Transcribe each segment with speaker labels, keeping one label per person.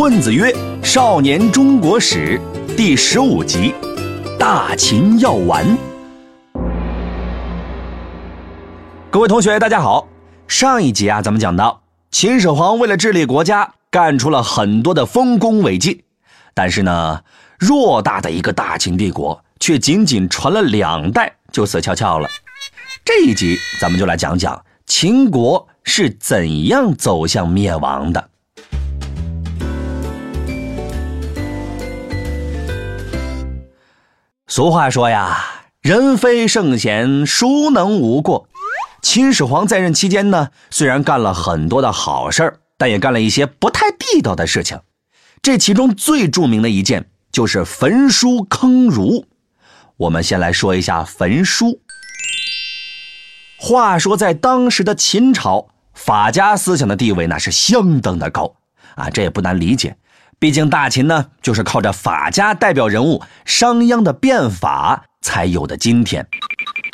Speaker 1: 混子曰：“少年中国史第十五集，大秦要完。”各位同学，大家好。上一集啊，咱们讲到秦始皇为了治理国家，干出了很多的丰功伟绩，但是呢，偌大的一个大秦帝国，却仅仅传了两代就死翘翘了。这一集咱们就来讲讲秦国是怎样走向灭亡的。俗话说呀，人非圣贤，孰能无过？秦始皇在任期间呢，虽然干了很多的好事儿，但也干了一些不太地道的事情。这其中最著名的一件就是焚书坑儒。我们先来说一下焚书。话说，在当时的秦朝，法家思想的地位那是相当的高啊，这也不难理解。毕竟大秦呢，就是靠着法家代表人物商鞅的变法才有的今天。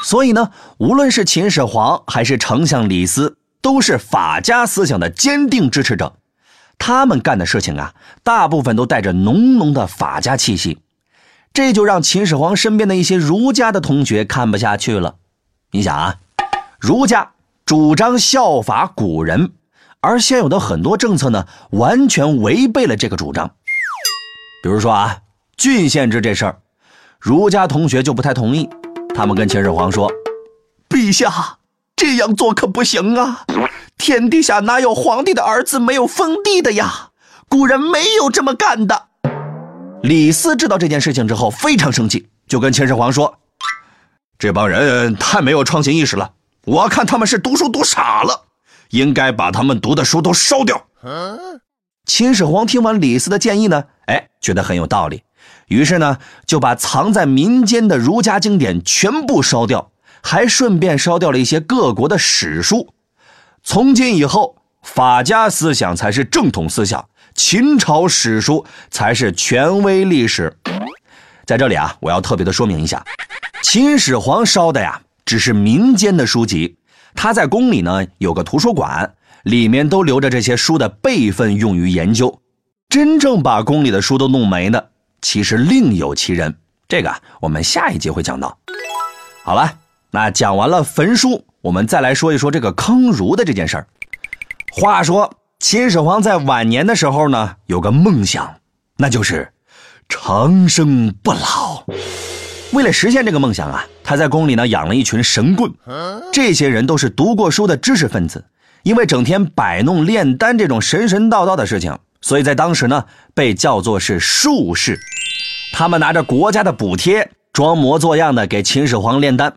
Speaker 1: 所以呢，无论是秦始皇还是丞相李斯，都是法家思想的坚定支持者。他们干的事情啊，大部分都带着浓浓的法家气息，这就让秦始皇身边的一些儒家的同学看不下去了。你想啊，儒家主张效法古人。而现有的很多政策呢，完全违背了这个主张。比如说啊，郡县制这事儿，儒家同学就不太同意。他们跟秦始皇说：“陛下这样做可不行啊！天底下哪有皇帝的儿子没有封地的呀？古人没有这么干的。”李斯知道这件事情之后非常生气，就跟秦始皇说：“这帮人太没有创新意识了，我看他们是读书读傻了。”应该把他们读的书都烧掉。秦始皇听完李斯的建议呢，哎，觉得很有道理，于是呢，就把藏在民间的儒家经典全部烧掉，还顺便烧掉了一些各国的史书。从今以后，法家思想才是正统思想，秦朝史书才是权威历史。在这里啊，我要特别的说明一下，秦始皇烧的呀，只是民间的书籍。他在宫里呢有个图书馆，里面都留着这些书的备份，用于研究。真正把宫里的书都弄没的，其实另有其人。这个我们下一集会讲到。好了，那讲完了焚书，我们再来说一说这个坑儒的这件事儿。话说秦始皇在晚年的时候呢，有个梦想，那就是长生不老。为了实现这个梦想啊，他在宫里呢养了一群神棍，这些人都是读过书的知识分子，因为整天摆弄炼丹这种神神道道的事情，所以在当时呢被叫做是术士。他们拿着国家的补贴，装模作样的给秦始皇炼丹，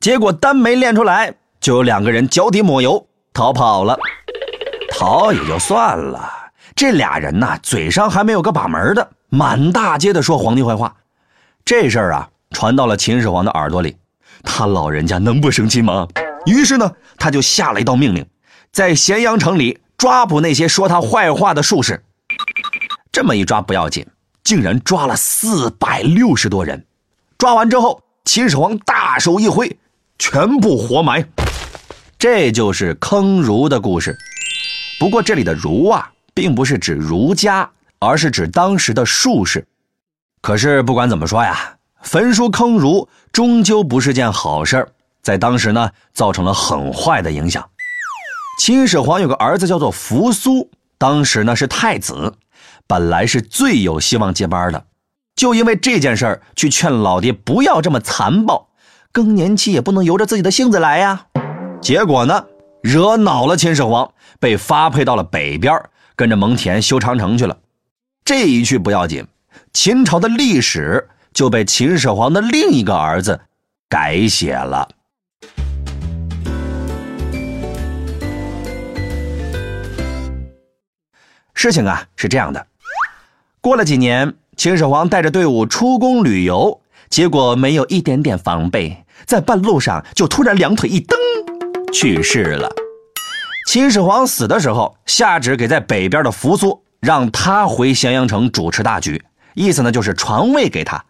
Speaker 1: 结果丹没炼出来，就有两个人脚底抹油逃跑了。逃也就算了，这俩人呐嘴上还没有个把门的，满大街的说皇帝坏话，这事儿啊。传到了秦始皇的耳朵里，他老人家能不生气吗？于是呢，他就下了一道命令，在咸阳城里抓捕那些说他坏话的术士。这么一抓不要紧，竟然抓了四百六十多人。抓完之后，秦始皇大手一挥，全部活埋。这就是坑儒的故事。不过这里的儒啊，并不是指儒家，而是指当时的术士。可是不管怎么说呀。焚书坑儒终究不是件好事，在当时呢，造成了很坏的影响。秦始皇有个儿子叫做扶苏，当时呢是太子，本来是最有希望接班的，就因为这件事儿去劝老爹不要这么残暴，更年期也不能由着自己的性子来呀。结果呢，惹恼了秦始皇，被发配到了北边，跟着蒙恬修长城去了。这一去不要紧，秦朝的历史。就被秦始皇的另一个儿子改写了。事情啊是这样的，过了几年，秦始皇带着队伍出宫旅游，结果没有一点点防备，在半路上就突然两腿一蹬，去世了。秦始皇死的时候，下旨给在北边的扶苏，让他回咸阳城主持大局，意思呢就是传位给他。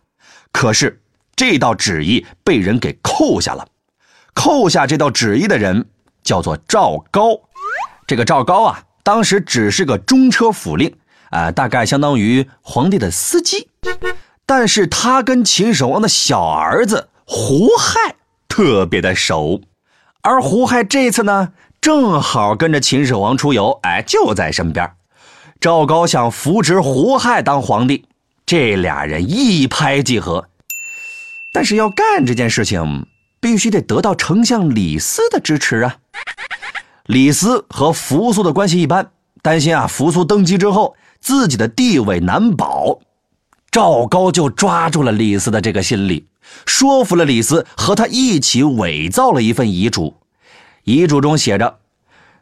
Speaker 1: 可是这道旨意被人给扣下了，扣下这道旨意的人叫做赵高。这个赵高啊，当时只是个中车府令啊，大概相当于皇帝的司机。但是他跟秦始皇的小儿子胡亥特别的熟，而胡亥这次呢，正好跟着秦始皇出游，哎，就在身边。赵高想扶植胡亥当皇帝，这俩人一拍即合。但是要干这件事情，必须得得到丞相李斯的支持啊。李斯和扶苏的关系一般，担心啊，扶苏登基之后自己的地位难保。赵高就抓住了李斯的这个心理，说服了李斯和他一起伪造了一份遗嘱。遗嘱中写着，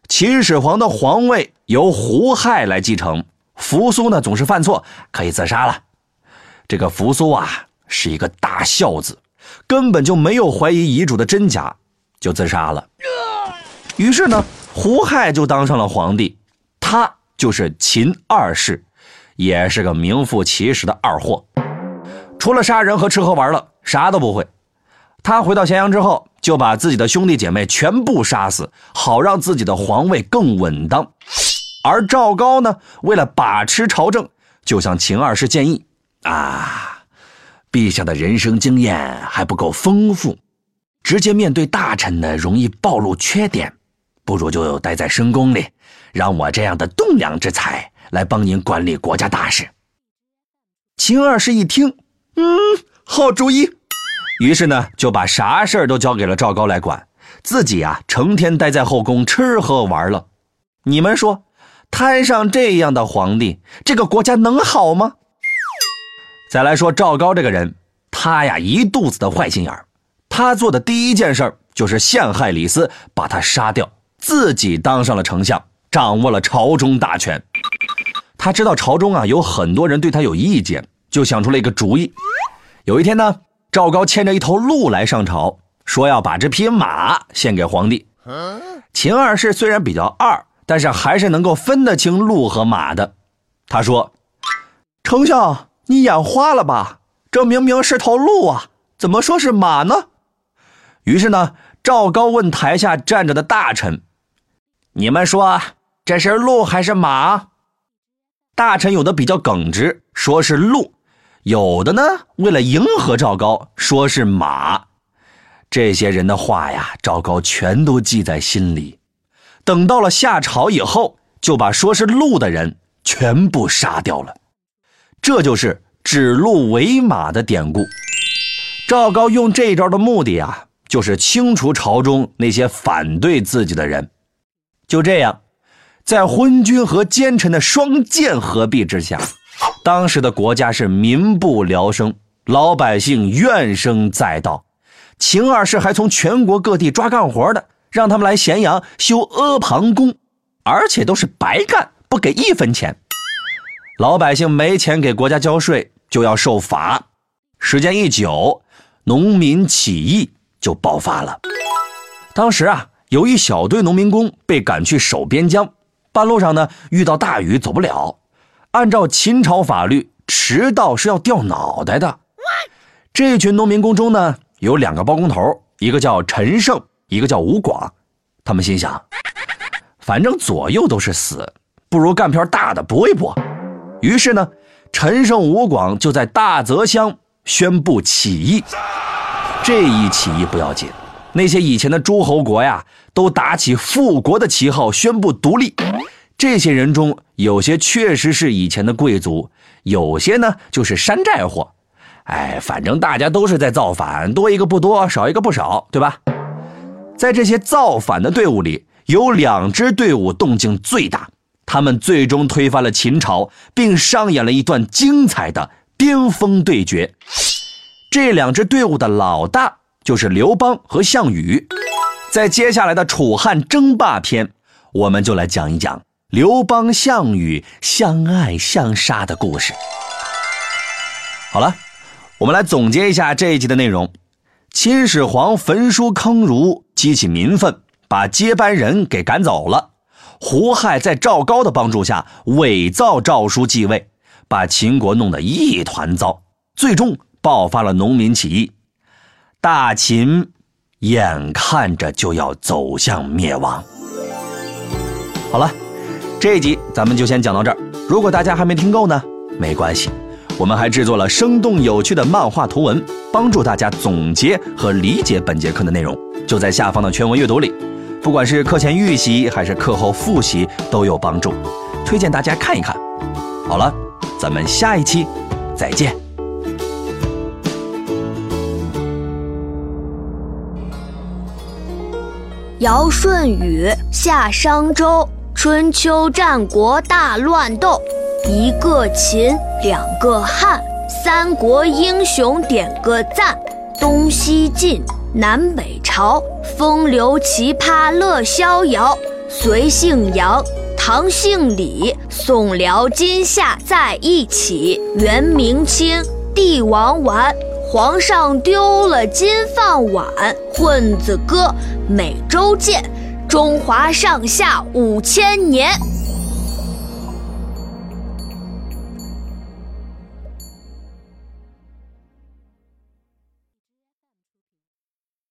Speaker 1: 秦始皇的皇位由胡亥来继承，扶苏呢总是犯错，可以自杀了。这个扶苏啊是一个大孝子，根本就没有怀疑遗嘱的真假，就自杀了。于是呢，胡亥就当上了皇帝，他就是秦二世。也是个名副其实的二货，除了杀人和吃喝玩乐，啥都不会。他回到咸阳之后，就把自己的兄弟姐妹全部杀死，好让自己的皇位更稳当。而赵高呢，为了把持朝政，就向秦二世建议：“啊，陛下的人生经验还不够丰富，直接面对大臣呢，容易暴露缺点，不如就待在深宫里，让我这样的栋梁之才。”来帮您管理国家大事。秦二世一听，嗯，好主意。于是呢，就把啥事儿都交给了赵高来管，自己啊，成天待在后宫吃喝玩乐。你们说，摊上这样的皇帝，这个国家能好吗？再来说赵高这个人，他呀，一肚子的坏心眼儿。他做的第一件事就是陷害李斯，把他杀掉，自己当上了丞相，掌握了朝中大权。他知道朝中啊有很多人对他有意见，就想出了一个主意。有一天呢，赵高牵着一头鹿来上朝，说要把这匹马献给皇帝。秦二世虽然比较二，但是还是能够分得清鹿和马的。他说：“丞相，你眼花了吧？这明明是头鹿啊，怎么说是马呢？”于是呢，赵高问台下站着的大臣：“你们说这是鹿还是马？”大臣有的比较耿直，说是鹿；有的呢，为了迎合赵高，说是马。这些人的话呀，赵高全都记在心里。等到了下朝以后，就把说是鹿的人全部杀掉了。这就是指鹿为马的典故。赵高用这招的目的啊，就是清除朝中那些反对自己的人。就这样。在昏君和奸臣的双剑合璧之下，当时的国家是民不聊生，老百姓怨声载道。秦二世还从全国各地抓干活的，让他们来咸阳修阿房宫，而且都是白干，不给一分钱。老百姓没钱给国家交税，就要受罚。时间一久，农民起义就爆发了。当时啊，有一小队农民工被赶去守边疆。半路上呢，遇到大雨走不了。按照秦朝法律，迟到是要掉脑袋的。这群农民工中呢，有两个包工头，一个叫陈胜，一个叫吴广。他们心想，反正左右都是死，不如干票大的搏一搏。于是呢，陈胜、吴广就在大泽乡宣布起义。这一起义不要紧。那些以前的诸侯国呀，都打起复国的旗号，宣布独立。这些人中，有些确实是以前的贵族，有些呢就是山寨货。哎，反正大家都是在造反，多一个不多，少一个不少，对吧？在这些造反的队伍里，有两支队伍动静最大，他们最终推翻了秦朝，并上演了一段精彩的巅峰对决。这两支队伍的老大。就是刘邦和项羽，在接下来的楚汉争霸篇，我们就来讲一讲刘邦、项羽相爱相杀的故事。好了，我们来总结一下这一集的内容：秦始皇焚书坑儒，激起民愤，把接班人给赶走了；胡亥在赵高的帮助下伪造诏书继位，把秦国弄得一团糟，最终爆发了农民起义。大秦眼看着就要走向灭亡。好了，这一集咱们就先讲到这儿。如果大家还没听够呢，没关系，我们还制作了生动有趣的漫画图文，帮助大家总结和理解本节课的内容，就在下方的全文阅读里。不管是课前预习还是课后复习都有帮助，推荐大家看一看。好了，咱们下一期再见。
Speaker 2: 尧舜禹夏商周，春秋战国大乱斗，一个秦，两个汉，三国英雄点个赞，东西晋，南北朝，风流奇葩乐逍遥，隋姓杨，唐姓李，宋辽金夏在一起，元明清，帝王丸。皇上丢了金饭碗，混子哥每周见，中华上下五千年。